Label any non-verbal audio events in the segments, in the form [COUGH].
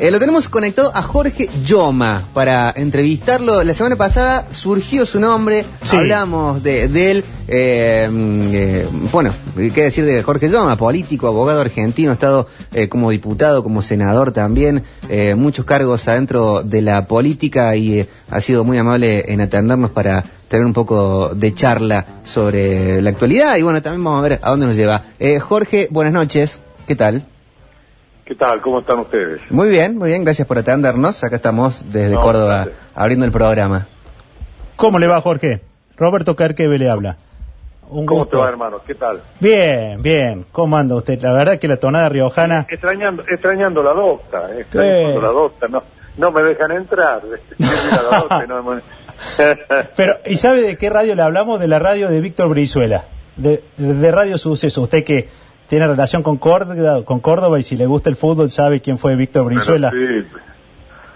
Eh, lo tenemos conectado a Jorge Yoma para entrevistarlo. La semana pasada surgió su nombre, Sí. hablamos de, de él. eh, mm, eh, bueno, qué decir de Jorge Yoma, político, abogado argentino, ha estado eh, como diputado, como senador también, eh, muchos cargos adentro de la política y ha sido muy amable en atendernos para tener un poco de charla sobre la actualidad y bueno, también vamos a ver a dónde nos lleva. Eh, Jorge, buenas noches, ¿qué tal? ¿Qué tal? ¿Cómo están ustedes? Muy bien, muy bien, gracias por atendernos. Acá estamos desde No, Córdoba gracias. abriendo el programa. ¿Cómo le va, Jorge? Roberto Carqueve le habla. Un ¿Cómo gusto. te va, hermano? ¿Qué tal? Bien, bien. ¿Cómo anda usted? La verdad que la tonada riojana... Extrañando, extrañando la docta, eh, extrañando Sí. la docta, no, no me dejan entrar. [LAUGHS] Me- [LAUGHS] Pero, ¿y sabe de qué radio le hablamos? De la radio de Víctor Brizuela, de, de Radio Suceso. Usted que tiene relación con Córdoba, con Córdoba y si le gusta el fútbol sabe quién fue Víctor Brizuela. Pero sí,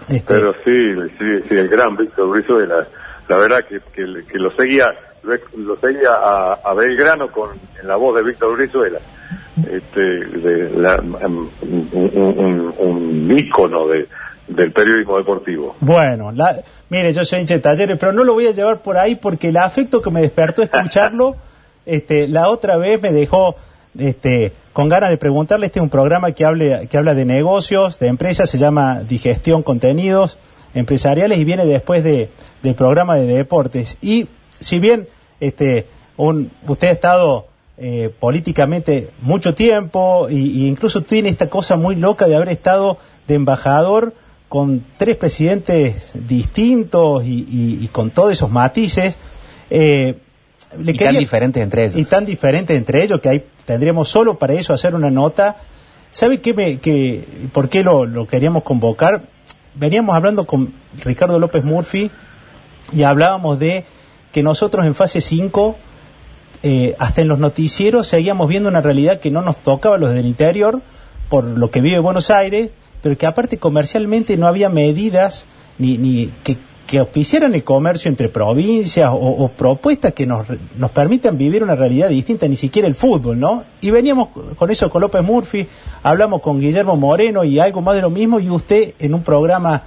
Este, pero sí, sí, sí, el gran Víctor Brizuela. La verdad que, que, que lo seguía lo seguía a, a Belgrano con en la voz de Víctor Brizuela. Este, de la- um, un, un, un- un ícono de, del periodismo deportivo. Bueno, la- mire, yo soy hincha de talleres, pero no lo voy a llevar por ahí porque el afecto que me despertó escucharlo, [LAUGHS] este, la otra vez me dejó este, con ganas de preguntarle. Este es un programa que, hable, que habla de negocios, de empresas, se llama Digestión Contenidos Empresariales y viene después de, del programa de deportes. Y si bien este, un, usted ha estado eh, políticamente mucho tiempo y incluso tiene esta cosa muy loca de haber estado de embajador con tres presidentes distintos y con todos esos matices. eh, le Y tan diferentes entre ellos. Y tan diferentes entre ellos que ahí tendríamos solo para eso hacer una nota. ¿Sabe qué me, que, por qué lo, lo queríamos convocar? Veníamos hablando con Ricardo López Murphy y hablábamos de que nosotros en fase 5, eh, hasta en los noticieros, seguíamos viendo una realidad que no nos tocaba a los del interior, por lo que vive Buenos Aires, pero que aparte comercialmente no había medidas ni, ni que, que auspiciaran el comercio entre provincias o, propuestas que nos, nos permitan vivir una realidad distinta, ni siquiera el fútbol, ¿no? Y veníamos con eso con López Murphy, hablamos con Guillermo Moreno y algo más de lo mismo, y usted en un programa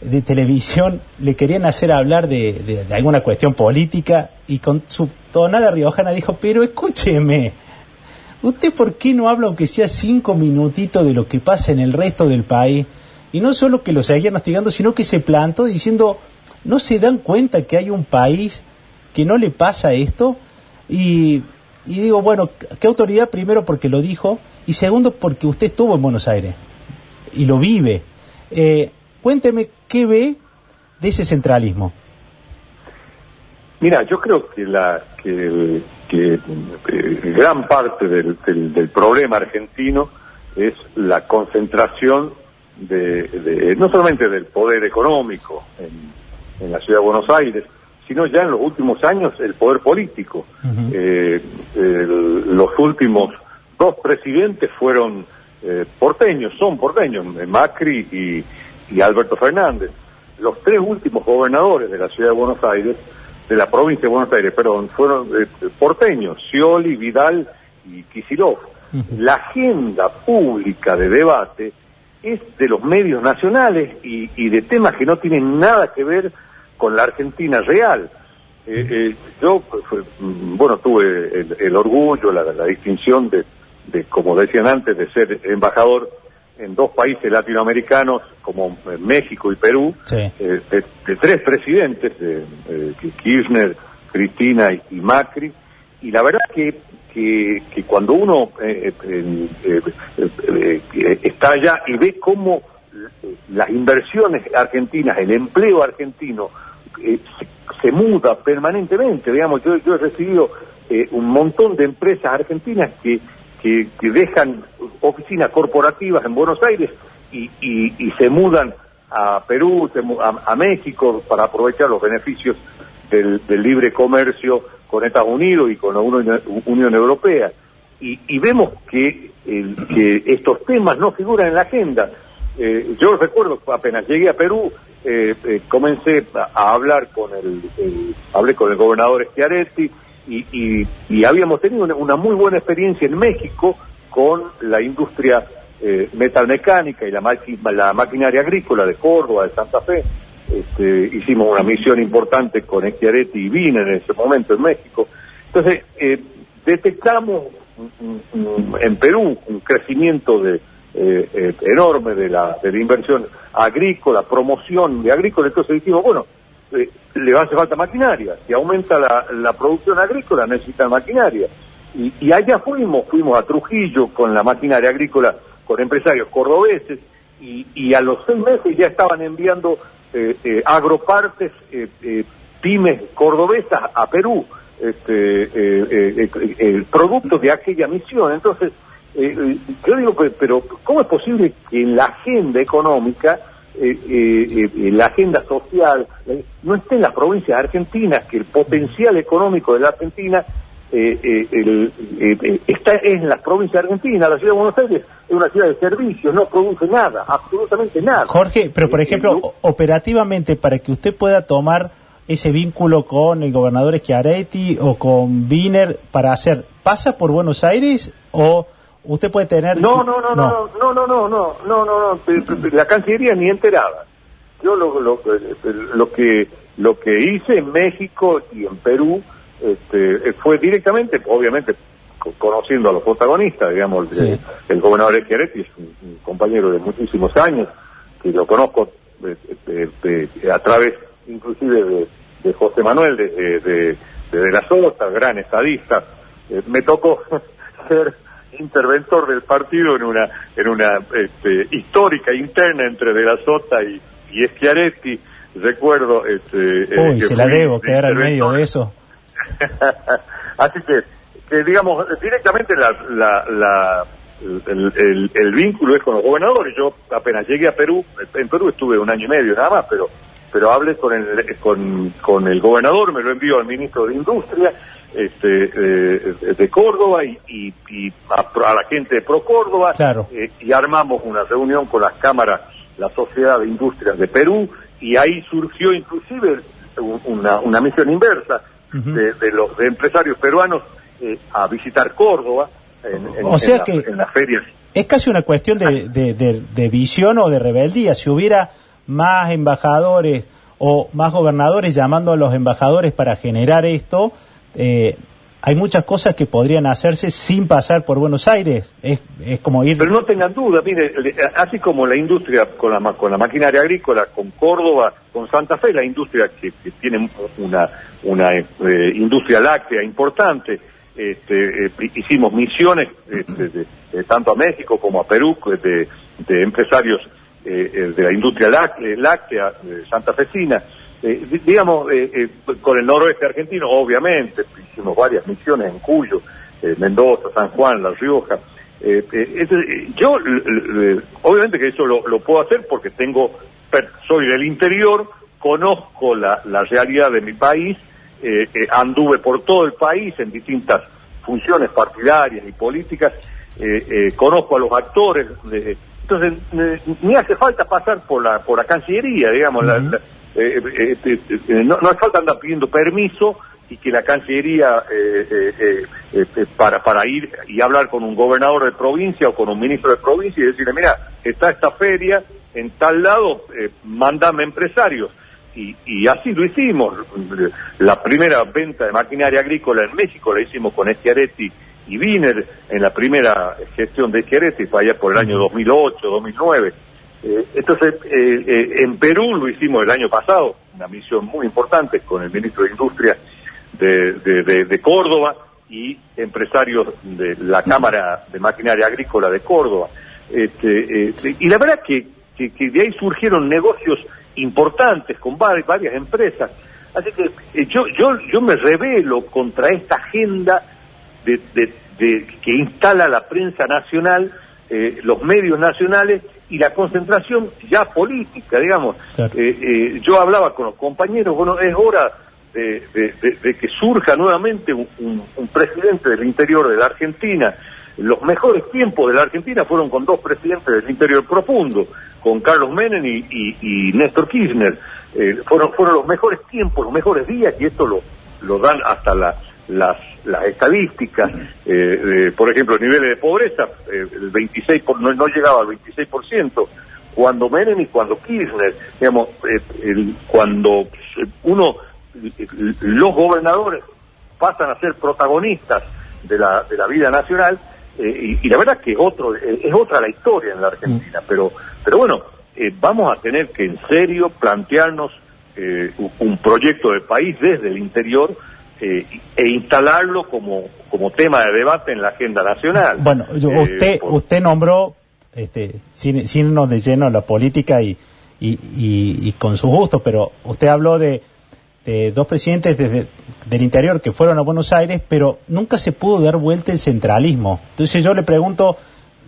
de televisión le querían hacer hablar de, de- alguna cuestión política y con su tonada riojana dijo, pero escúcheme, ¿usted por qué no habla aunque sea cinco minutitos de lo que pasa en el resto del país? Y no solo que lo seguían hostigando, sino que se plantó diciendo, ¿no se dan cuenta que hay un país que no le pasa esto? Y, y digo, bueno, ¿qué autoridad? Primero porque lo dijo y segundo porque usted estuvo en Buenos Aires y lo vive. Eh, cuénteme qué ve de ese centralismo. Mira, yo creo que la que, que, gran parte del, del- del problema argentino es la concentración de, de- no solamente del poder económico en la ciudad de Buenos Aires, sino ya en los últimos años el poder político. Eh, el- los últimos dos presidentes fueron eh, porteños, son porteños, eh, Macri y, y Alberto Fernández. Los tres últimos gobernadores de la ciudad de Buenos Aires, de la provincia de Buenos Aires, perdón, fueron eh, porteños, Scioli, Vidal y. Ujú. La agenda pública de debate es de los medios nacionales y, y de temas que no tienen nada que ver con la Argentina real. Eh, eh, yo, pues, fue- mm, bueno, tuve el, el orgullo, la, la distinción de, de, como decían antes, de ser embajador en dos países latinoamericanos como eh, México y Perú, Sí. eh, de, de tres presidentes, de, eh, que Kirchner, Cristina y, y Macri, y la verdad que, que, cuando uno eh, eh, eh, está allá y ve cómo las inversiones argentinas, el empleo argentino, se, muda permanentemente, digamos, yo, he recibido un montón de empresas argentinas que, que, dejan oficinas corporativas en Buenos Aires y, y, se mudan a Perú, a México para aprovechar los beneficios del, libre comercio con Estados Unidos y con la Unión, Europea. Y, vemos que, que estos temas no figuran en la agenda. Eh, yo recuerdo, apenas llegué a Perú, eh, eh, comencé a, hablar con el, hablé con el gobernador Schiaretti y, habíamos tenido una, muy buena experiencia en México con la industria metalmecánica y la maquinaria agrícola de Córdoba, de Santa Fe. Este, hicimos una misión importante con Echiaretti y Vina en ese momento en México. Entonces, eh, detectamos en Perú un crecimiento de, eh, enorme de la, de la inversión agrícola, promoción de agrícola, entonces dijimos, bueno, le hacer falta maquinaria, si aumenta la, producción agrícola necesita maquinaria. Y, allá fuimos, fuimos a Trujillo con la maquinaria agrícola, con empresarios cordobeses, y, a los seis meses ya estaban enviando eh, eh, agropartes, eh, eh, pymes cordobesas a Perú, este, productos de aquella misión. Entonces, yo digo, pero ¿cómo es posible que la agenda económica, la agenda social, no esté en las provincias argentinas, que el potencial económico de la Argentina eh, eh, el, eh, está en la provincia argentina, la ciudad de Buenos Aires es una ciudad de servicios, no produce nada, absolutamente nada. Jorge, pero por ejemplo, operativamente, para que usted pueda tomar ese vínculo con el gobernador Schiaretti o con Wiener para hacer, ¿pasa por Buenos Aires o usted puede tener... No, no, no, no, no, no, no, no, no, no, no, la Cancillería ni enterada. Yo lo, lo, lo, que, lo que hice en México y en Perú este, fue directamente, obviamente, conociendo a los protagonistas, digamos, el, gobernador Echeretti es un, compañero de muchísimos años, que lo conozco a través inclusive de, José Manuel de, de, la Sota, gran estadista. Eh, me tocó [LAUGHS] ser interventor del partido en una en una este, histórica interna entre De la Sota y, y Schiaretti. Recuerdo... Este, eh, Uy, se la debo quedar al medio de eso. [LAUGHS] Así que, digamos, directamente la, el, vínculo es con los gobernadores. Yo apenas llegué a Perú, en Perú estuve un año y medio nada más, pero pero hablé con el, con, con el gobernador, me lo envió al ministro de Industria este, eh, de Córdoba y, y, a, la gente de Pro Córdoba eh, y armamos una reunión con las cámaras, la Sociedad de Industrias de Perú y ahí surgió inclusive una, una misión inversa de, los empresarios peruanos eh, a visitar Córdoba en, o sea que las ferias. Es casi una cuestión de, de, visión o de rebeldía. Si hubiera más embajadores o más gobernadores llamando a los embajadores para generar esto, eh, hay muchas cosas que podrían hacerse sin pasar por Buenos Aires. Es, es como ir. Pero no tengan duda, mire, así como la industria con la, con la maquinaria agrícola, con Córdoba, con Santa Fe, la industria que, tiene una, una eh, industria láctea importante, este, eh, hicimos misiones este, tanto a México como a Perú de, empresarios eh, de la industria láctea, láctea santafesina. Digamos, con el noroeste argentino, obviamente, hicimos varias misiones en Cuyo, Mendoza, San Juan, La Rioja. yo, obviamente que eso lo, lo, puedo hacer porque tengo, soy del interior, conozco la, la realidad de mi país eh, eh, anduve por todo el país en distintas funciones partidarias y políticas, eh, conozco a los actores, entonces ni hace falta pasar por la por la Cancillería, digamos, no, hace falta andar pidiendo permiso y que la Cancillería para para ir y hablar con un gobernador de provincia o con un ministro de provincia y decirle, mira, está esta feria en tal lado, mándame empresarios y, así lo hicimos. La primera venta de maquinaria agrícola en México la hicimos con Schiaretti y Wiener en la primera gestión de Schiaretti, fue allá por el año 2008, 2009. Eh, entonces, eh, eh, en Perú lo hicimos el año pasado, una misión muy importante con el ministro de Industria de, Córdoba y empresarios de la Cámara de Maquinaria Agrícola de Córdoba. Este, y la verdad que, de ahí surgieron negocios importantes con varias empresas. Así que yo, yo, yo me revelo contra esta agenda de, que instala la prensa nacional, los medios nacionales y la concentración ya política, digamos. Eh, yo hablaba con los compañeros, bueno, es hora de, que surja nuevamente un, un, presidente del interior de la Argentina. Los mejores tiempos de la Argentina fueron con dos presidentes del interior profundo, con Carlos Menem y, Néstor Kirchner. Eh, fueron, fueron los mejores tiempos, los mejores días, y esto lo, lo dan hasta la, las, las estadísticas, eh, por ejemplo, niveles de pobreza, eh, el 26 por, no, no llegaba al 26%, cuando Menem y cuando Kirchner, digamos, el, cuando uno, los gobernadores pasan a ser protagonistas de la, de la vida nacional, y, y, la verdad que es otro, es otra la historia en la Argentina, pero, pero bueno, vamos a tener que en serio plantearnos eh, un proyecto de país desde el interior eh, e instalarlo como, como tema de debate en la agenda nacional. Bueno, eh, usted, usted nombró, este, sin, sin irnos de lleno la política y, y, y, con su gusto, pero usted habló de, de dos presidentes desde, del interior que fueron a Buenos Aires, pero nunca se pudo dar vuelta el centralismo. Entonces yo le pregunto,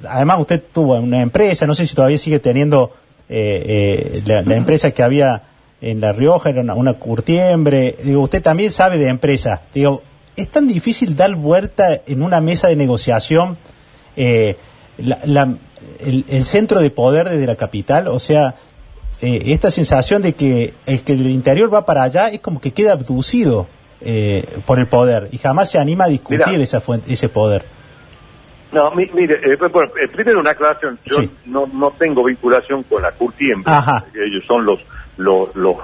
además usted tuvo una empresa, no sé si todavía sigue teniendo la, la [CLEARS THROAT] empresa que había en La Rioja, era una, curtiembre. Digo, usted también sabe de empresa. Digo, ¿es tan difícil dar vuelta en una mesa de negociación eh, el, centro de poder desde la capital? O sea, eh, esta sensación de que el que del interior va para allá es como que queda abducido eh, por el poder y jamás se anima a discutir esa ese poder. No, mire, primero una aclaración. Yo no, no tengo vinculación con la Curtiembre. Ellos son los los, los,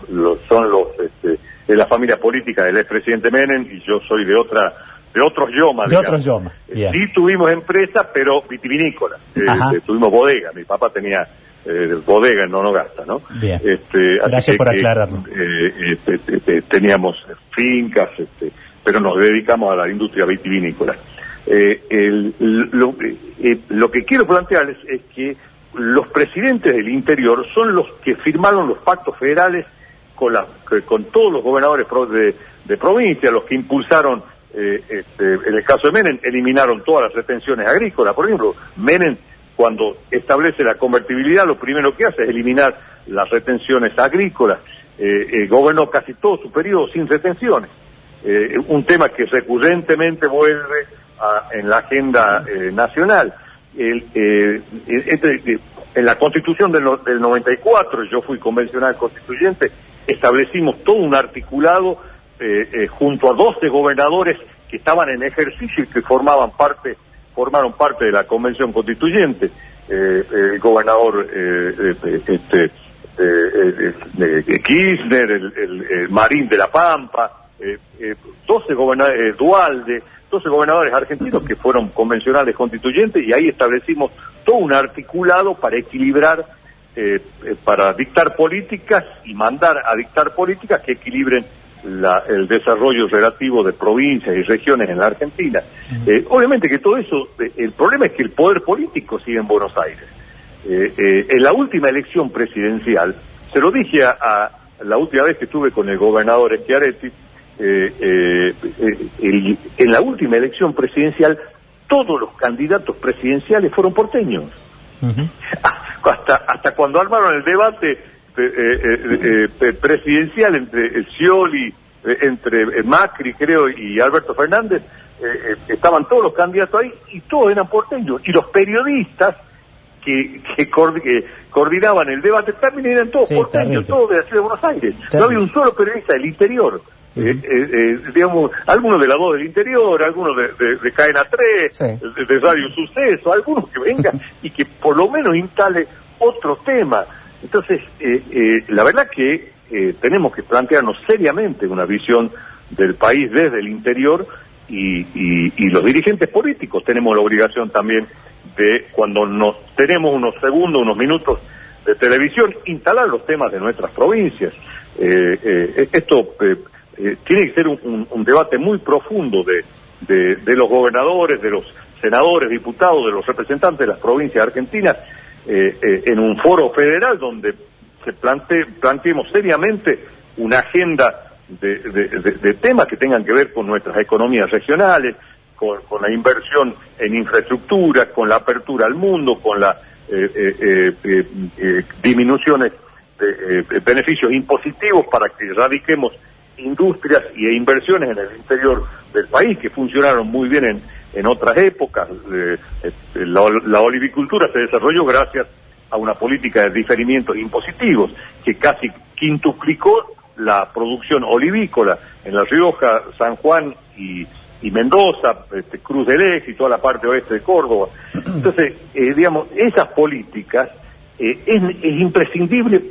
son los este, de la familia política del expresidente Menem y yo soy de otra de otros yomas. De otros yomas. Eh, sí tuvimos empresa, pero vitivinícola. Eh, este, tuvimos bodega. Mi papá tenía eh, bodega en Nonogasta, ¿no? Bien. Este, Gracias por aclararlo. Este, teníamos fincas, este, pero nos dedicamos a la industria vitivinícola. El, lo, lo que quiero plantearles es que los presidentes del interior son los que firmaron los pactos federales con, la, con todos los gobernadores de, de provincia, los que impulsaron, eh, este, en el caso de Menem, eliminaron todas las retenciones agrícolas. Por ejemplo, Menem, cuando establece la convertibilidad, lo primero que hace es eliminar las retenciones agrícolas. Eh, eh, gobernó casi todo su periodo sin retenciones. un tema que recurrentemente vuelve en la agenda nacional el, eh, este, en la constitución del, del 94, yo fui convencional constituyente, establecimos todo un articulado eh, eh, junto a 12 gobernadores que estaban en ejercicio y que formaban parte, formaron parte de la convención constituyente. el gobernador este, Kirchner, el, Marín de la Pampa, 12 gobernadores, Dualde, 12 gobernadores argentinos que fueron convencionales constituyentes y ahí establecimos todo un articulado para equilibrar, eh, eh, para dictar políticas y mandar a dictar políticas que equilibren el desarrollo relativo de provincias y regiones en la Argentina. Eh, obviamente que todo eso, el problema es que el poder político sigue en Buenos Aires. en la última elección presidencial, se lo dije a, la última vez que estuve con el gobernador Schiaretti, eh, eh, eh en la última elección presidencial todos los candidatos presidenciales fueron porteños. [LAUGHS] hasta, hasta cuando armaron el debate presidencial entre Scioli, entre Macri, creo, y Alberto Fernández, estaban todos los candidatos ahí y todos eran porteños. Y los periodistas que, que, coordinaban el debate también eran todos porteños, todos de la ciudad de Buenos Aires. No había un solo periodista del interior. Eh, eh, eh, digamos, algunos de la voz del interior, algunos de, de, Cadena 3, de, Radio Suceso, algunos que vengan [LAUGHS] y que por lo menos instale otro tema. Entonces, la verdad que tenemos que plantearnos seriamente una visión del país desde el interior y, y, los dirigentes políticos tenemos la obligación también de, cuando nos tenemos unos segundos, unos minutos de televisión, instalar los temas de nuestras provincias. esto eh, tiene que ser un, debate muy profundo de, de, los gobernadores, de los senadores, diputados, de los representantes de las provincias argentinas, eh, eh, en un foro federal donde planteemos seriamente una agenda de, temas que tengan que ver con nuestras economías regionales, con, con, la inversión en infraestructura, con la apertura al mundo, con las disminuciones de beneficios impositivos para que radiquemos industrias e inversiones en el interior del país que funcionaron muy bien en, en otras épocas. Eh, eh, la, olivicultura se desarrolló gracias a una política de diferimientos impositivos que casi quintuplicó la producción olivícola en La Rioja, San Juan y, y Mendoza, este, Cruz del Eje y toda la parte oeste de Córdoba. Entonces, eh, digamos, esas políticas eh, es, es imprescindible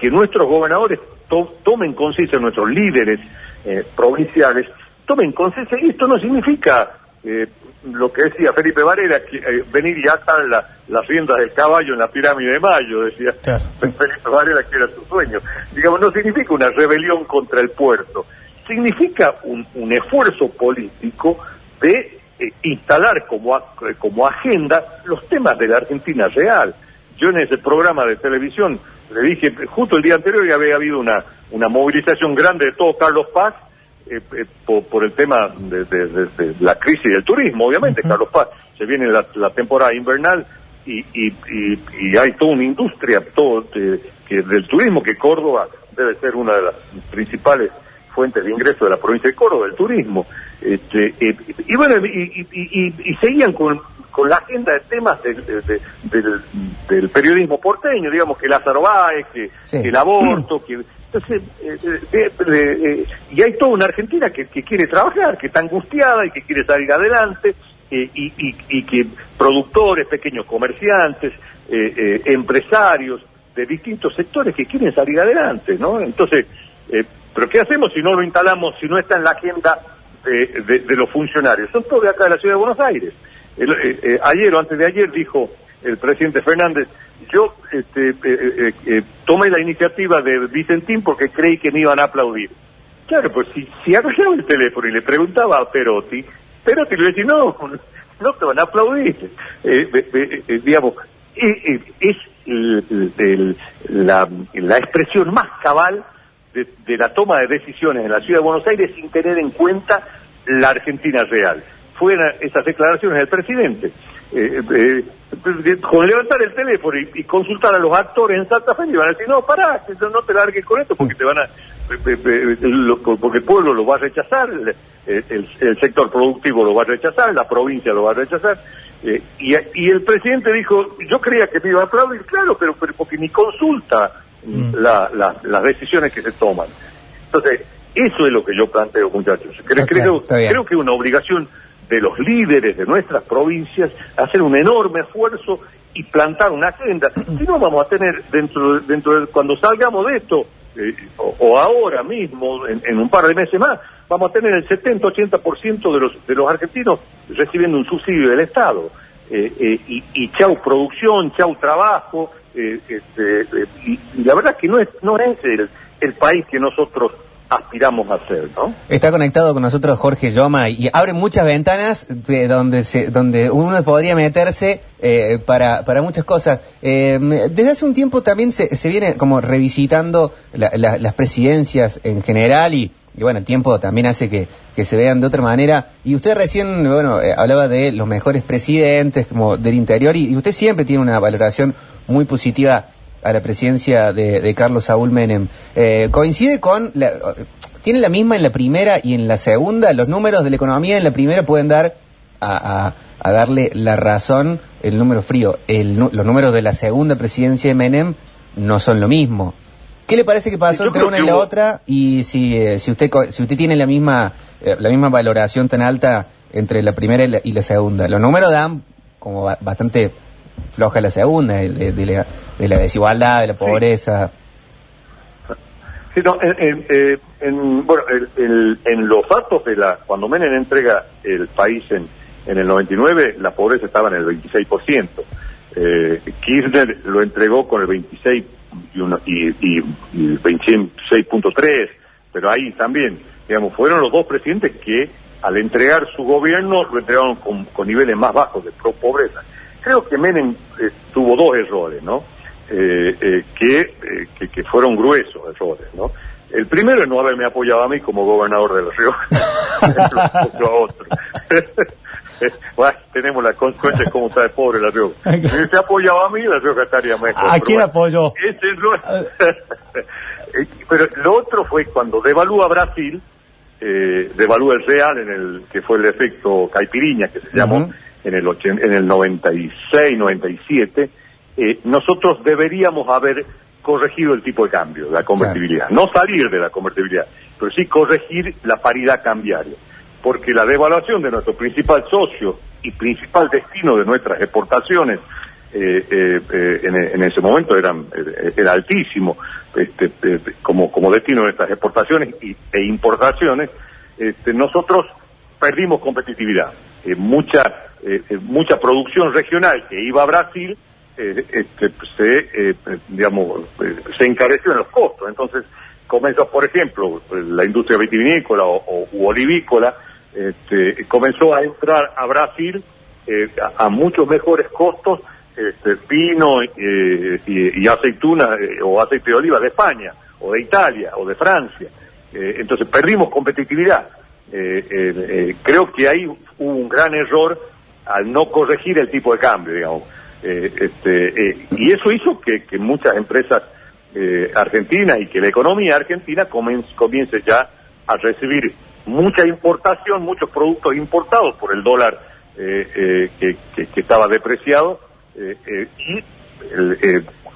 que nuestros gobernadores to- tomen conciencia, nuestros líderes eh, provinciales, tomen conciencia, y esto no significa eh, lo que decía Felipe Varela, que, eh, venir y atar la- las riendas del caballo en la pirámide de Mayo, decía Claro. Felipe Varela, que era su sueño. Digamos, no significa una rebelión contra el puerto, significa un, un esfuerzo político de eh, instalar como, como agenda los temas de la Argentina real. Yo en ese programa de televisión le dije, justo el día anterior ya había habido una, una movilización grande de todo Carlos Paz eh, eh, por, por el tema de, de- de- de la crisis del turismo, obviamente, Carlos Paz, se viene la, la temporada invernal y, y, y, y hay toda una industria todo, que del turismo, que Córdoba debe ser una de las principales fuentes de ingreso de la provincia de Córdoba, el turismo. Este, eh, y bueno, y seguían con, con la agenda de temas del, de- de- del, del periodismo porteño, digamos que Lázaro Báez, que, Sí. que el aborto, que... Entonces, eh, eh, eh, y hay toda una Argentina que, que quiere trabajar, que está angustiada y que quiere salir adelante, y, y- y que productores, pequeños comerciantes, empresarios de distintos sectores que quieren salir adelante, ¿no? Entonces, eh, ¿pero qué hacemos si no lo instalamos, si no está en la agenda de, de- de los funcionarios? Son todos de acá de la ciudad de Buenos Aires. Eh, eh, ayer o antes de ayer dijo el presidente Fernández, yo este, eh, tomé la iniciativa de Vicentín porque creí que me iban a aplaudir. Claro, pues si, si agarraba el teléfono y le preguntaba a Perotti, Perotti le decía, no, [LAUGHS] no te van a aplaudir. Digamos, es el- la expresión más cabal de, de la toma de decisiones en la ciudad de Buenos Aires sin tener en cuenta la Argentina real. Fueron esas declaraciones del presidente. Eh, eh, eh, con levantar el teléfono y, y consultar a los actores en Santa Fe, le van a decir, no, pará, no te largues con esto porque te van a, porque el pueblo lo va a rechazar, el, el- el sector productivo lo va a rechazar, la provincia lo va a rechazar. Eh, y, y el presidente dijo, yo creía que me iba a aplaudir, claro, pero, pero porque ni consulta Mm. la- la- las decisiones que se toman. Entonces, eso es lo que yo planteo, muchachos. Creo, Ok, creo, creo que es una obligación de los líderes de nuestras provincias hacer un enorme esfuerzo y plantar una agenda. Si no, vamos a tener dentro, de- dentro de, cuando salgamos de esto, eh, o, ahora mismo, en, un par de meses más, vamos a tener el 70-80% de los, de los argentinos recibiendo un subsidio del Estado. Eh, eh, y, chau producción, chau trabajo, este, y, y la verdad que no es, no es el, el país que nosotros aspiramos a ser, ¿no? Está conectado con nosotros Jorge Yoma y abre muchas ventanas de donde se, donde uno podría meterse eh, para, para muchas cosas. Eh, desde hace un tiempo también se, se viene como revisitando la- la- las presidencias en general y, bueno, el tiempo también hace que, que se vean de otra manera. Y usted recién, bueno, eh, hablaba de los mejores presidentes como del interior y usted siempre tiene una valoración muy positiva a la presidencia de, de Carlos Saúl Menem. Eh, coincide con, la- tiene la misma en la primera y en la segunda, los números de la economía en la primera pueden dar a, a- a darle la razón el número frío. El los números de la segunda presidencia de Menem no son lo mismo. ¿Qué le parece que pasó Yo entre una y la hubo- otra? Y si, eh, si usted si usted tiene la misma eh, la misma valoración tan alta entre la primera y la, y la segunda. Los números dan como ba- bastante floja la segunda, de, de- la, de la desigualdad, de la pobreza. Sí, no, en, en- eh, en- bueno, el- en los datos de la, cuando Menem entrega el país en, en el 99, la pobreza estaba en el 26%. Eh, Kirchner lo entregó con el 26 y, uno- y, y- y el 26.3, pero ahí también, digamos, fueron los dos presidentes que al entregar su gobierno lo entregaron con, con niveles más bajos de pro- pobreza. Creo que Menem eh, tuvo dos errores, ¿no? Eh, eh, que, eh, que, que fueron gruesos errores, ¿no? El primero es no haberme apoyado a mí como gobernador de La Rioja. Lo- lo otro. [LAUGHS] Bueno, tenemos las consecuencias como está de pobre La Rioja. Si hubiese apoyado a mí, La Rioja estaría mejor. ¿A quién apoyó? Ese [LAUGHS] Eh, Pero lo otro fue cuando devalúa Brasil, eh, devalúa el real, en el que fue el efecto caipiriña, que se llamó. En, el ochen- en el 96, 97, eh, nosotros deberíamos haber corregido el tipo de cambio, la convertibilidad. No salir de la convertibilidad, pero sí corregir la paridad cambiaria. porque la devaluación de nuestro principal socio y principal destino de nuestras exportaciones eh, eh, eh, en, en ese momento eran, era altísimo este, como, como destino de nuestras exportaciones y, e importaciones, este, nosotros perdimos competitividad. Mucha, eh, eh, mucha producción regional que iba a Brasil eh, este, se, encareció en los costos. Entonces, comenzó, por ejemplo, la industria vitivinícola o, u olivícola, este, comenzó a entrar a Brasil a, muchos mejores costos este, vino y, aceituna o aceite de oliva de España o de Italia o de Francia. Entonces perdimos competitividad. Creo que ahí hubo un gran error al no corregir el tipo de cambio, digamos. Eh, este, eh, y eso hizo que, muchas empresas eh, argentinas y que la economía argentina comience, comience ya a recibir mucha importación, muchos productos importados por el dólar que, que, estaba depreciado y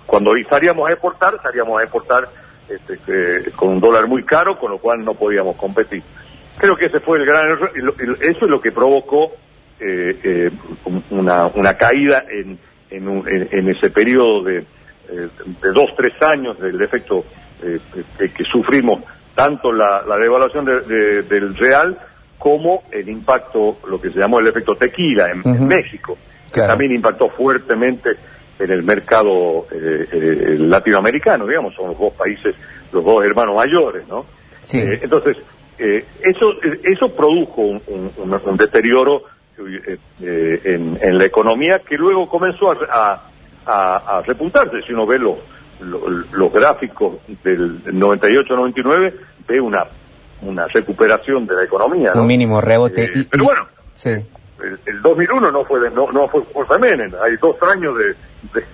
cuando salíamos a exportar, salíamos a exportar este, con un dólar muy caro, con lo cual no podíamos competir. Creo que ese fue el gran error, eso es lo que provocó eh, eh, una, una caída en, en, un- en- en ese periodo de, eh, de dos, tres años del efecto eh, que, que sufrimos, tanto la, la devaluación de- de- del real como el impacto, lo que se llamó el efecto tequila en. México, que Claro. también impactó fuertemente en el mercado eh, eh, latinoamericano, digamos, son los dos países, los dos hermanos mayores, ¿no? Sí. Eh, entonces, eso, eso produjo un- un deterioro eh, eh, en, en la economía que luego comenzó a, a- a- repuntarse. Si uno ve los, los, los gráficos del 98-99, ve una, una recuperación de la economía. ¿no? Un mínimo rebote. Eh, y- pero bueno, Sí. el, el 2001 no fue de, no, no fue por Menem, hay dos años de, de,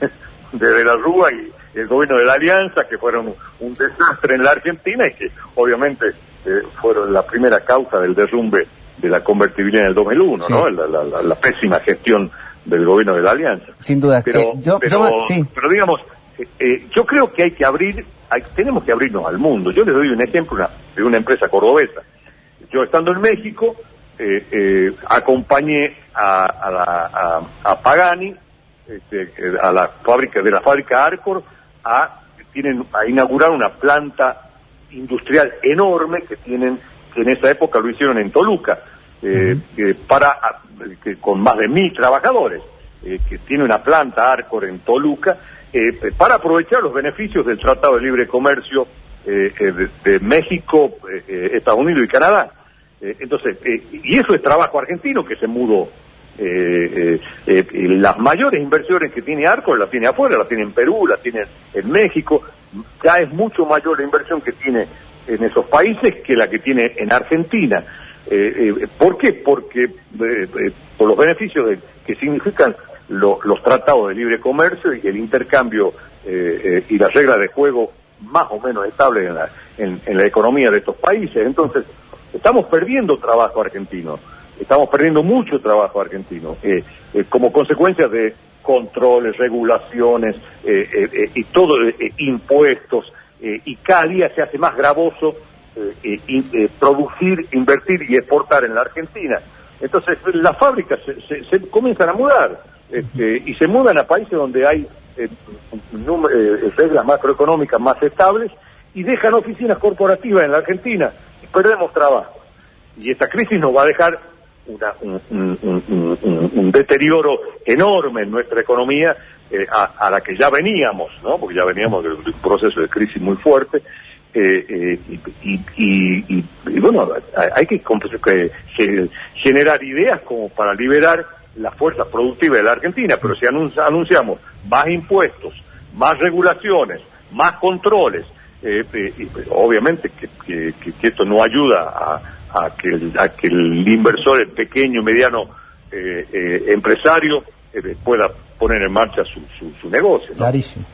[LAUGHS] de, de la Rúa y el gobierno de la Alianza que fueron un desastre en la Argentina y que obviamente eh, fueron la primera causa del derrumbe de la convertibilidad en el 2001, Sí. ¿no? La, la- la- la pésima gestión del gobierno de la Alianza. Sin duda. Pero, Eh, yo, pero, yo- sí. pero digamos, eh, eh, yo creo que hay que abrir, hay- tenemos que abrirnos al mundo. Yo les doy un ejemplo una- de una empresa cordobesa. Yo estando en México, eh, acompañé a, a, la- a- a Pagani, este, a la fábrica de la fábrica Arcor, a, tienen, a inaugurar una planta industrial enorme que tienen, que en esa época lo hicieron en Toluca, eh, para, que con más de mil trabajadores, eh, que tiene una planta Arcor en Toluca, eh, para aprovechar los beneficios del Tratado de Libre Comercio eh, de, de México, Estados Unidos y Canadá. Entonces, y eso es trabajo argentino que se mudó. Eh, eh, eh, las mayores inversiones que tiene Arcor las tiene afuera, las tiene en Perú, las tiene en México. Ya es mucho mayor la inversión que tiene en esos países que la que tiene en Argentina. Eh, eh, ¿Por qué? Porque eh, por los beneficios que significan lo- los tratados de libre comercio y el intercambio y las reglas de juego más o menos estables en la, economía de estos países. Entonces, estamos perdiendo trabajo argentino, estamos perdiendo mucho trabajo argentino, como consecuencia de controles, regulaciones y todo, impuestos, y cada día se hace más gravoso eh, eh, producir, invertir y exportar en la Argentina. Entonces las fábricas se, comienzan a mudar este, y se mudan a países donde hay eh, eh, reglas macroeconómicas más estables y dejan oficinas corporativas en la Argentina y perdemos trabajo. Y esta crisis nos va a dejar un, deterioro enorme en nuestra economía a, la que ya veníamos. Porque ya veníamos de, de un proceso de crisis muy fuerte. Eh, eh, y, y- y- y- bueno, hay- que, generar ideas como para liberar las fuerzas productivas de la Argentina, pero si anun- anunciamos más impuestos, más regulaciones, más controles, eh, eh, pues, obviamente que, que- esto no ayuda a, que el, a que el inversor, el pequeño, mediano eh, eh, empresario pueda poner en marcha su, negocio. Clarísimo.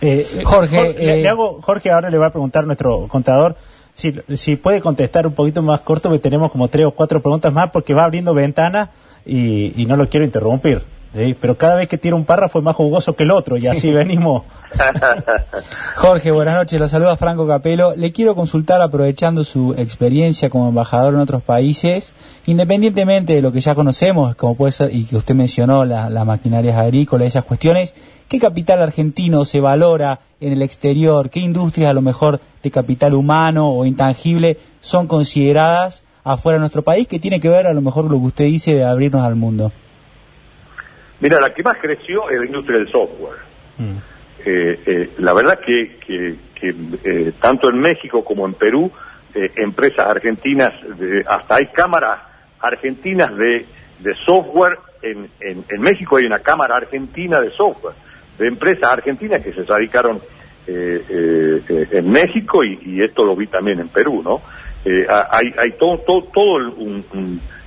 Eh, Jorge, le, eh, le hago, Jorge ahora le va a preguntar a nuestro contador si, si puede contestar un poquito más corto, porque tenemos como tres o cuatro preguntas más, porque va abriendo ventanas y, y no lo quiero interrumpir. Sí, pero cada vez que tira un párrafo es más jugoso que el otro y así venimos. [LAUGHS] Jorge, buenas noches, lo saluda Franco Capelo. Le quiero consultar, aprovechando su experiencia como embajador en otros países, independientemente de lo que ya conocemos, como puede ser, y que usted mencionó, las maquinarias agrícolas, esas cuestiones, ¿qué capital argentino se valora en el exterior? ¿Qué industrias a lo mejor de capital humano o intangible son consideradas afuera de nuestro país que tiene que ver a lo mejor lo que usted dice de abrirnos al mundo? Mira, la que más creció es la industria del software. Mm. Eh, eh, la verdad que, que, eh, tanto en México como en Perú, empresas argentinas, hasta hay cámaras argentinas de, de software, en, en, México hay una cámara argentina de software, de empresas argentinas que se radicaron en México y, esto lo vi también en Perú, ¿no? hay, hay todo, todo, todo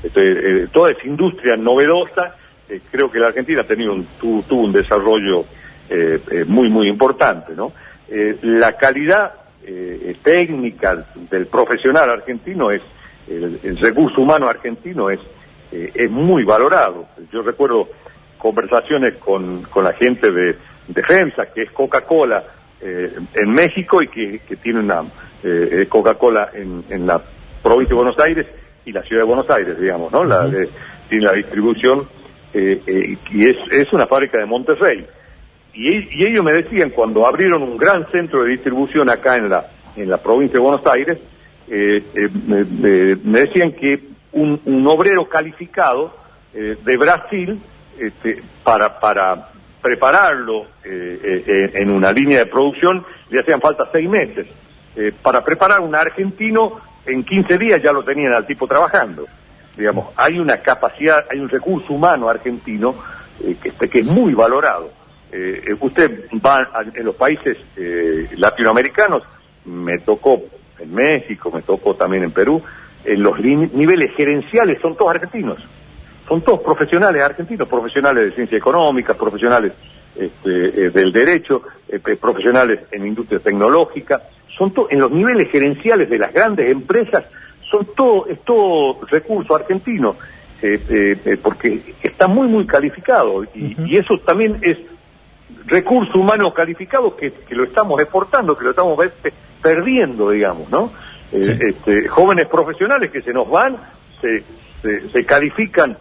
este, toda esa industria novedosa eh, creo que la Argentina ha tenido un, tuvo, un desarrollo eh, eh, muy, muy importante, ¿no? la calidad técnica del profesional argentino es, el, recurso humano argentino es, es muy valorado. Yo recuerdo conversaciones con, con la gente de, defensa, que es Coca-Cola en México y que, tiene una Coca-Cola en, en la provincia de Buenos Aires y la ciudad de Buenos Aires, digamos, ¿no? La, tiene la distribución eh, eh, y es, es una fábrica de Monterrey. Y, ellos me decían, cuando abrieron un gran centro de distribución acá en la, en la provincia de Buenos Aires, eh, me, decían que un, un obrero calificado de Brasil, este, para, para prepararlo en una línea de producción, le hacían falta seis meses. para preparar un argentino, en 15 días ya lo tenían al tipo trabajando digamos, hay una capacidad, hay un recurso humano argentino eh, que, que, es muy valorado. Eh, eh, usted va en los países latinoamericanos, me tocó en México, me tocó también en Perú, en los niveles gerenciales son todos argentinos, son todos profesionales argentinos, profesionales de ciencia económica, profesionales este, del derecho, profesionales en industria tecnológica, son en los niveles gerenciales de las grandes empresas son todo, es todo recurso argentino, eh, eh, eh, porque está muy, muy calificado y, eso también es recurso humano calificado que, lo estamos exportando, que lo estamos perdiendo, digamos, ¿no? Este, jóvenes profesionales que se nos van, se, se, califican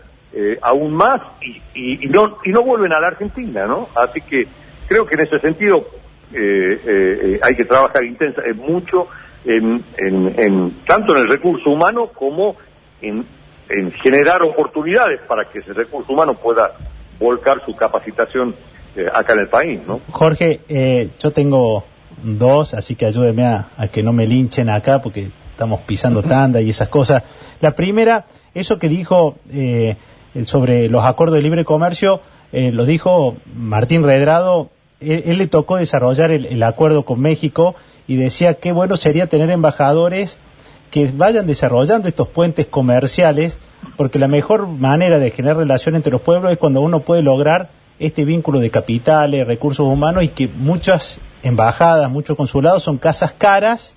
aún más y, y, no, y no vuelven a la Argentina, ¿no? Así que creo que en ese sentido hay que trabajar intensa, mucho en, en, tanto en el recurso humano como en, en, generar oportunidades para que ese recurso humano pueda volcar su capacitación eh, acá en el país, ¿no? Jorge, eh, yo tengo dos, así que ayúdeme a, que no me linchen acá porque estamos pisando tanda y esas cosas. La primera, eso que dijo eh, sobre los acuerdos de libre comercio, lo dijo Martín Redrado, él, le tocó desarrollar el acuerdo con México y decía qué bueno sería tener embajadores que vayan desarrollando estos puentes comerciales, porque la mejor manera de generar relación entre los pueblos es cuando uno puede lograr este vínculo de capitales, recursos humanos y que muchas embajadas, muchos consulados son casas caras,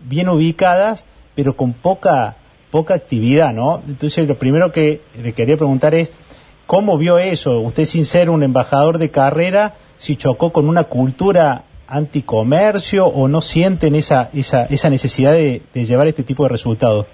bien ubicadas, pero con poca poca actividad, ¿no? Entonces lo primero que le quería preguntar es ¿cómo vio eso? Usted sin ser un embajador de carrera, si chocó con una cultura anticomercio o no sienten esa, esa, esa necesidad de, llevar este tipo de resultados?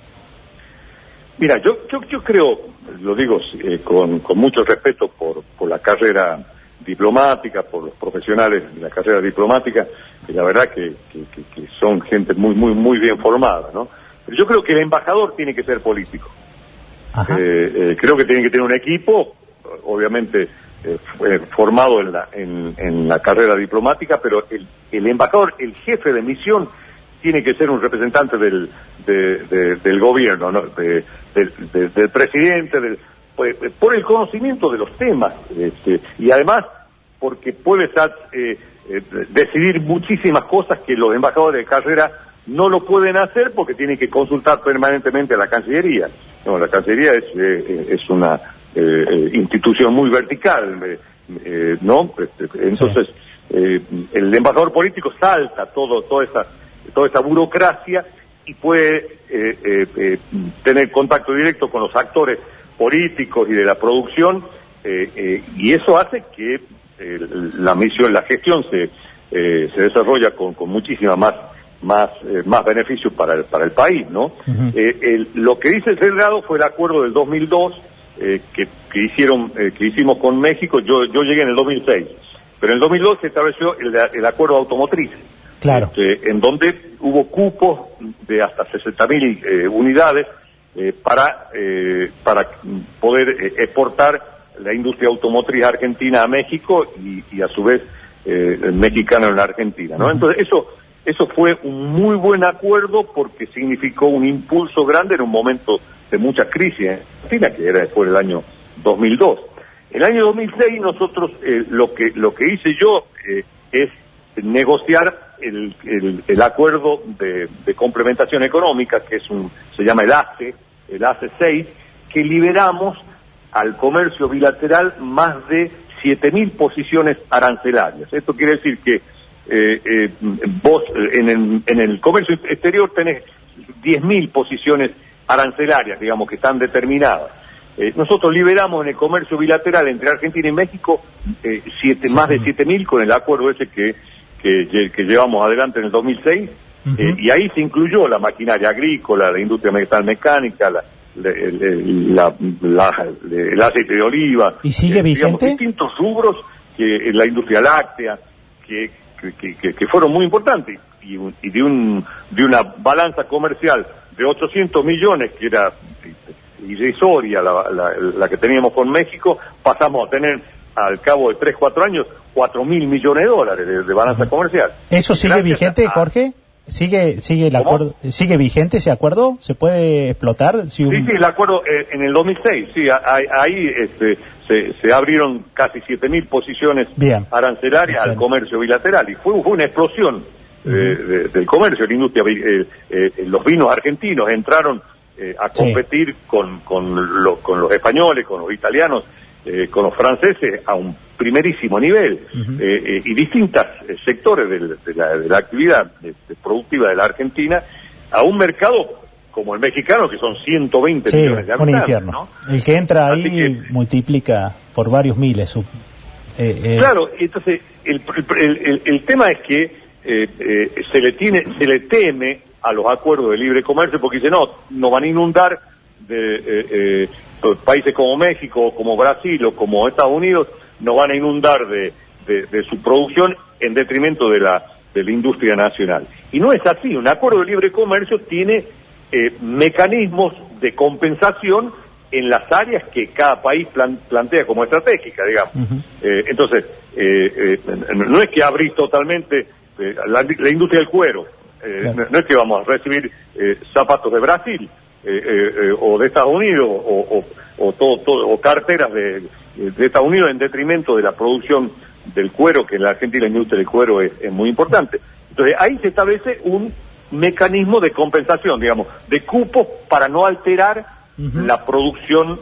Mira, yo, yo, yo creo, lo digo eh, con, con, mucho respeto por, por la carrera diplomática, por los profesionales de la carrera diplomática, y la verdad que, que, son gente muy, muy, muy bien formada, ¿no? Pero yo creo que el embajador tiene que ser político. Eh, eh, creo que tiene que tener un equipo, obviamente eh, formado en la, en, la carrera diplomática, pero el, el, embajador, el jefe de misión, tiene que ser un representante del, gobierno, del, presidente, del, pues, por el conocimiento de los temas, este, y además porque puede eh, eh, decidir muchísimas cosas que los embajadores de carrera no lo pueden hacer porque tienen que consultar permanentemente a la Cancillería. No, la Cancillería es una eh, eh, institución muy vertical, eh, ¿no? Este, entonces, el embajador político salta todo, toda esa, toda esa burocracia y puede tener contacto directo con los actores políticos y de la producción Eh, eh, y eso hace que eh, la misión, la gestión se, eh, se desarrolla con, con muchísima más más eh, más beneficios para el, para el país, ¿no? Eh, el- lo que dice el Delgado fue el acuerdo del 2002 eh, que, que hicieron eh, que hicimos con México. Yo yo llegué en el 2006, pero en el 2002 se estableció el, el acuerdo automotriz. Claro. Este, en donde hubo cupos de hasta 60.000 eh, unidades eh, para, eh, para poder exportar la industria automotriz argentina a México y, y a su vez eh, el mexicano en la Argentina. ¿no? Entonces eso, eso fue un muy buen acuerdo porque significó un impulso grande en un momento de mucha crisis en Argentina, que era después del año 2002. En el año 2006 nosotros eh, lo que lo que hice yo eh, es negociar el, el- acuerdo de, complementación económica, que es un, se llama el ACE, el ACE 6, que liberamos al comercio bilateral más de 7.000 posiciones arancelarias. Esto quiere decir que eh, eh, vos en el, en el comercio exterior tenés 10.000 posiciones arancelarias, digamos, que están determinadas. Eh, nosotros liberamos en el comercio bilateral entre Argentina y México eh, siete, más de 7.000 con el acuerdo ese que, que, lle- que llevamos adelante en el 2006. eh, y ahí se incluyó la maquinaria agrícola, la industria metal mecánica, la, la- el, la- aceite de oliva. ¿Y sigue eh, digamos, vigente? distintos rubros, que la industria láctea, que, que, fueron muy importantes. Y, y de, un, de una balanza comercial de 800 millones, que era irrisoria la, la, la que teníamos con México, pasamos a tener al cabo de 3, 4 años 4 mil millones de dólares de, de balanza comercial. ¿Eso sigue vigente, a- Jorge? ¿Sigue sigue el acuerdo sigue vigente ese acuerdo? ¿Se puede explotar si un- Sí, sí, el acuerdo eh, en el 2006, sí, ahí, ahí, este, se, se abrieron casi 7.000 posiciones Bien. arancelarias al Excelente. comercio bilateral y fue, fue una explosión eh, de- del comercio, la industria, eh, eh, los vinos argentinos entraron a Sí. competir con, con, lo- con los españoles, con los italianos, con los franceses a un primerísimo nivel y distintos sectores del- de, la, de la actividad productiva de la Argentina a un mercado como el mexicano que son 120 Sí, millones de un habitantes. infierno. ¿no? El que entra ahí que- multiplica por varios miles. su- eh, eh, Claro, entonces el, el- el- el tema es que eh, eh, se le tiene, se le teme a los acuerdos de libre comercio porque dice no, nos van a inundar de eh, países como México, como Brasil o como Estados Unidos, nos van a inundar de, de- de su producción en detrimento de la de la industria nacional. Y no es así. Un acuerdo de libre comercio tiene mecanismos de compensación en las áreas que cada país plan- plantea como estratégica, digamos. Eh, entonces, eh, eh, no es que abrís totalmente eh, la, la industria del cuero, eh, Claro. no, no es que vamos a recibir eh, zapatos de Brasil o de Estados Unidos o, o, o todo, todo- o carteras de, de Estados Unidos en detrimento de la producción del cuero, que en la Argentina la industria del cuero es, es muy importante. Entonces, ahí se establece un mecanismo de compensación, digamos, de cupos para no alterar la producción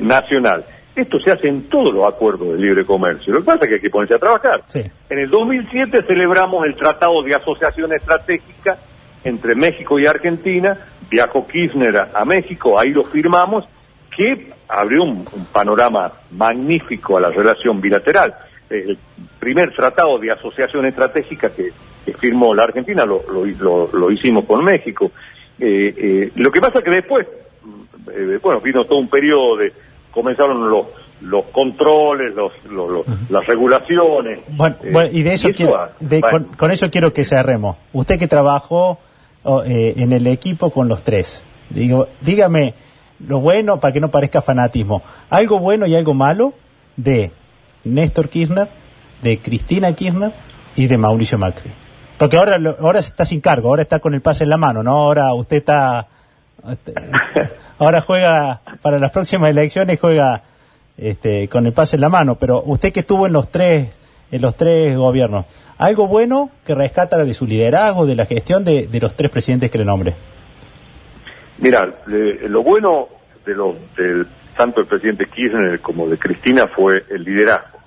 nacional. Esto se hace en todos los acuerdos de libre comercio. Lo que pasa es que hay que ponerse a trabajar. Sí. En el 2007 celebramos el Tratado de Asociación Estratégica entre México y Argentina. Viajó Kirchner a, a México, ahí lo firmamos, que abrió un, un panorama magnífico a la relación bilateral. El primer tratado de asociación estratégica que, que firmó la Argentina lo, lo, lo- lo hicimos con México. Eh, eh, lo que pasa es que después, eh, bueno, vino todo un periodo de, comenzaron los, los controles, los, los- los- las regulaciones. Bueno, Eh, bueno, y de eso, quiero, de- con, con eso quiero que cerremos. Usted que trabajó oh, eh, en el equipo con los tres, digo, dígame lo bueno para que no parezca fanatismo. Algo bueno y algo malo de Néstor Kirchner, de Cristina Kirchner y de Mauricio Macri. Porque ahora ahora está sin cargo, ahora está con el pase en la mano, ¿no? Ahora usted está ahora juega para las próximas elecciones juega este, con el pase en la mano, pero usted que estuvo en los tres en los tres gobiernos, algo bueno que rescata de su liderazgo, de la gestión de, de los tres presidentes que le nombre. Mira, le- lo bueno de lo, del tanto el presidente Kirchner como de Cristina fue el liderazgo.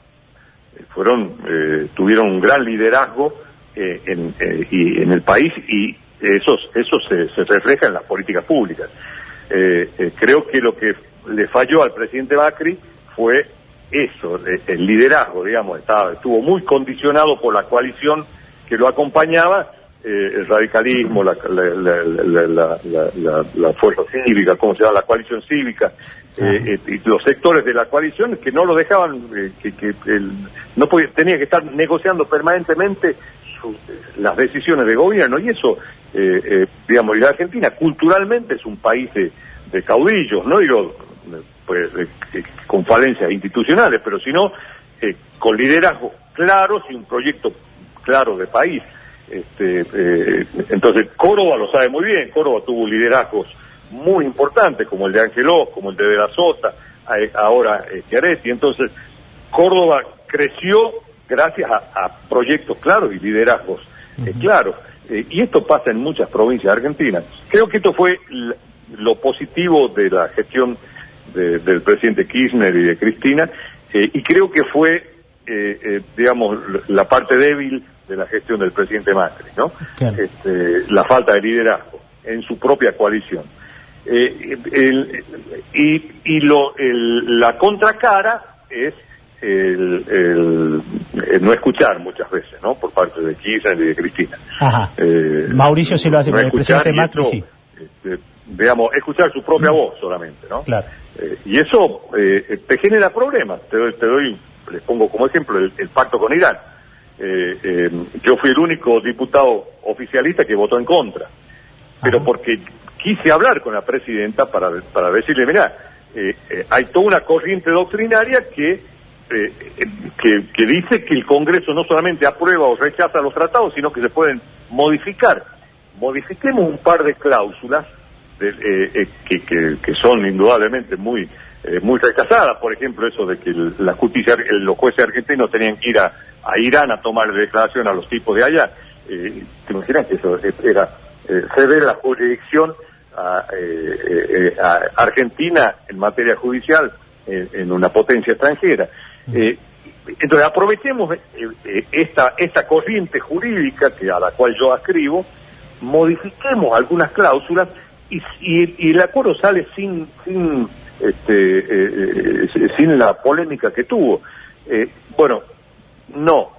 Fueron, eh, tuvieron un gran liderazgo eh, en, eh, y, en el país y eso, eso se, se refleja en las políticas públicas. Eh, eh, creo que lo que le falló al presidente Macri fue eso, eh, el liderazgo, digamos, estaba, estuvo muy condicionado por la coalición que lo acompañaba, eh, el radicalismo, la, la, fuerza cívica, ¿cómo se llama? La coalición cívica, eh, y los sectores de la coalición que no lo dejaban, que, que no podía, tenía que estar negociando permanentemente las decisiones de gobierno, y eso, digamos, y la Argentina culturalmente es un país de, caudillos, no digo pues, con falencias institucionales, pero si no, con liderazgo claros y un proyecto claro de país. Este, eh, entonces, Córdoba lo sabe muy bien, Córdoba tuvo liderazgos muy importantes, como el de Angeló, como el de De la Sota, ahora eh, Chiaretti. Entonces, Córdoba creció gracias a, proyectos claros y liderazgos eh, claros. Eh, y esto pasa en muchas provincias argentinas. Creo que esto fue lo positivo de la gestión del presidente Kirchner y de Cristina, y creo que fue, digamos, la parte débil de la gestión del presidente Macri, ¿no? Este, la falta de liderazgo en su propia coalición. Eh, y y lo, la contracara es el, no escuchar muchas veces, ¿no? Por parte de Kirchner y de Cristina. Eh, Mauricio sí lo hace, pero el presidente Macri sí. Este, digamos, escuchar su propia mm. voz solamente, ¿no? Claro. Eh, y eso te genera problemas. Te doy, te doy, les pongo como ejemplo el pacto con Irán eh, eh, yo fui el único diputado oficialista que votó en contra, pero porque quise hablar con la presidenta para, para decirle, mira, eh, eh, hay toda una corriente doctrinaria que, que, que, dice que el Congreso no solamente aprueba o rechaza los tratados, sino que se pueden modificar. Modifiquemos un par de cláusulas que, que, son indudablemente muy muy rechazadas, por ejemplo, eso de que la los jueces argentinos tenían que ir a, Irán a tomar declaración a los tipos de allá. Eh, ¿Te imaginas que eso era eh, ceder la jurisdicción a, eh, eh, a, Argentina en materia judicial en una potencia extranjera? Entonces aprovechemos esta, esta corriente jurídica que a la cual yo ascribo, modifiquemos algunas cláusulas y, y, el acuerdo sale sin sin este, sin la polémica que tuvo. bueno, no,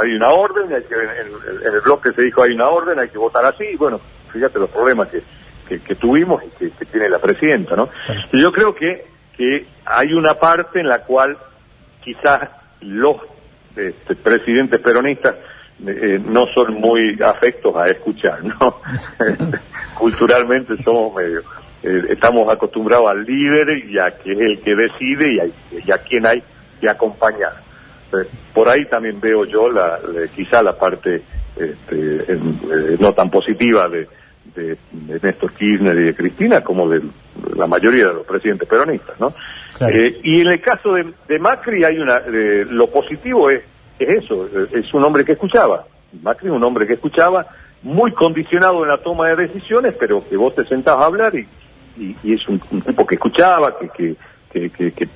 hay una orden, hay que, en, el bloque se dijo hay una orden, hay que votar así, y bueno, fíjate los problemas que, que, tuvimos y que, tiene la presidenta, ¿no? yo creo que, que hay una parte en la cual quizás los este, presidentes peronistas eh, no son muy afectos a escuchar, ¿no? [LAUGHS] [LAUGHS] Culturalmente somos medio, eh, estamos acostumbrados al líder y a que es el que decide y a, y a quien hay que acompañar. Por ahí también veo yo la, quizá la parte este, eh, no tan positiva de, de, Néstor Kirchner y de Cristina como de la mayoría de los presidentes peronistas, ¿no? Eh, y en el caso de, Macri hay una, lo positivo es, es eso, es un hombre que escuchaba. Macri es un hombre que escuchaba, muy condicionado en la toma de decisiones, pero que vos te sentás a hablar y, y, es un, tipo que escuchaba, que, que, que, que,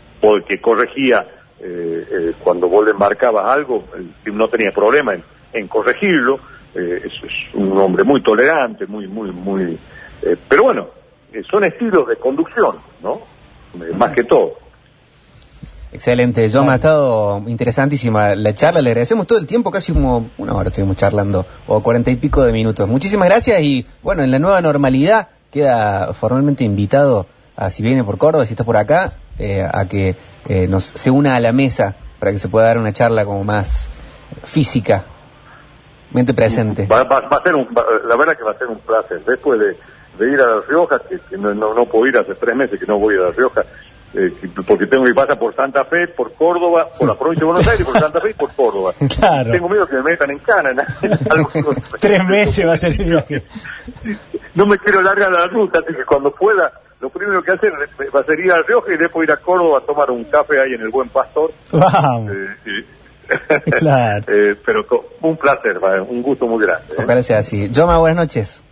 que corregía eh, eh, cuando vos le marcabas algo, no tenía problema en, corregirlo, eh, es, un hombre muy tolerante, muy, muy, muy... Eh, pero bueno, son estilos de conducción, ¿no? más que todo. Excelente, John, ha estado interesantísima la charla, le agradecemos todo el tiempo, casi como una hora estuvimos charlando, o cuarenta y pico de minutos. Muchísimas gracias y bueno, en la nueva normalidad queda formalmente invitado a si viene por Córdoba, si está por acá, eh, a que eh, nos, se una a la mesa para que se pueda dar una charla como más física, mente presente. Va, a ser un, la verdad que va a ser un placer. Después de, ir a La Rioja, que, no, no, puedo ir hace tres meses que no voy a La Rioja, eh, porque tengo que pasar por Santa Fe, por Córdoba, por la [LAUGHS] provincia de Buenos Aires, por Santa Fe y por Córdoba. [LAUGHS] Tengo miedo que me metan en cana. [LAUGHS] Tres meses va a ser el viaje. No me quiero largar la ruta, así que cuando pueda lo primero que hacer va a ser ir a Rioja y después ir a Córdoba a tomar un café ahí en el Buen Pastor. Eh, [LAUGHS] claro. Eh, pero un placer, un gusto muy grande. ¿eh? Ojalá sea así. Joma, buenas noches.